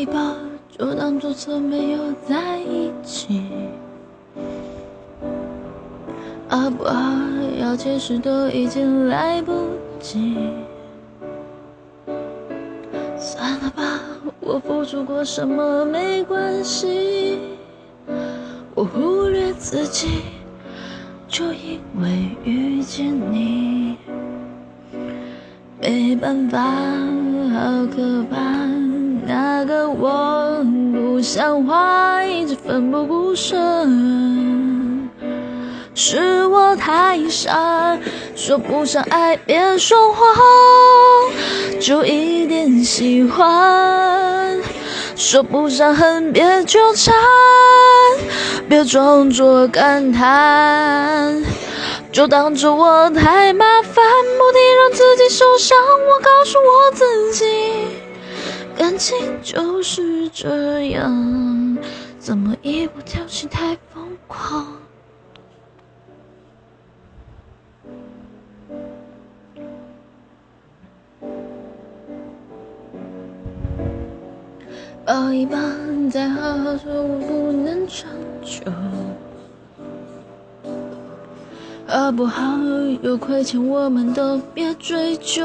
一抱，就当作从没有在一起。好不好？要解释都已经来不及。算了吧，我付出过什么没关系。我忽略自己，就因为遇见你。没办法，好可怕，那个我不像话，一直奋不顾身。是我太傻，说不上爱别说谎，就一点喜欢；说不上恨别纠缠，别装作感叹，就当作我太麻烦，不停让自己受伤。我告诉我自己，感情就是这样，怎么一不小心太疯狂？抱一抱，再好好说，我不能长久，好不好？有亏欠我们都别追究。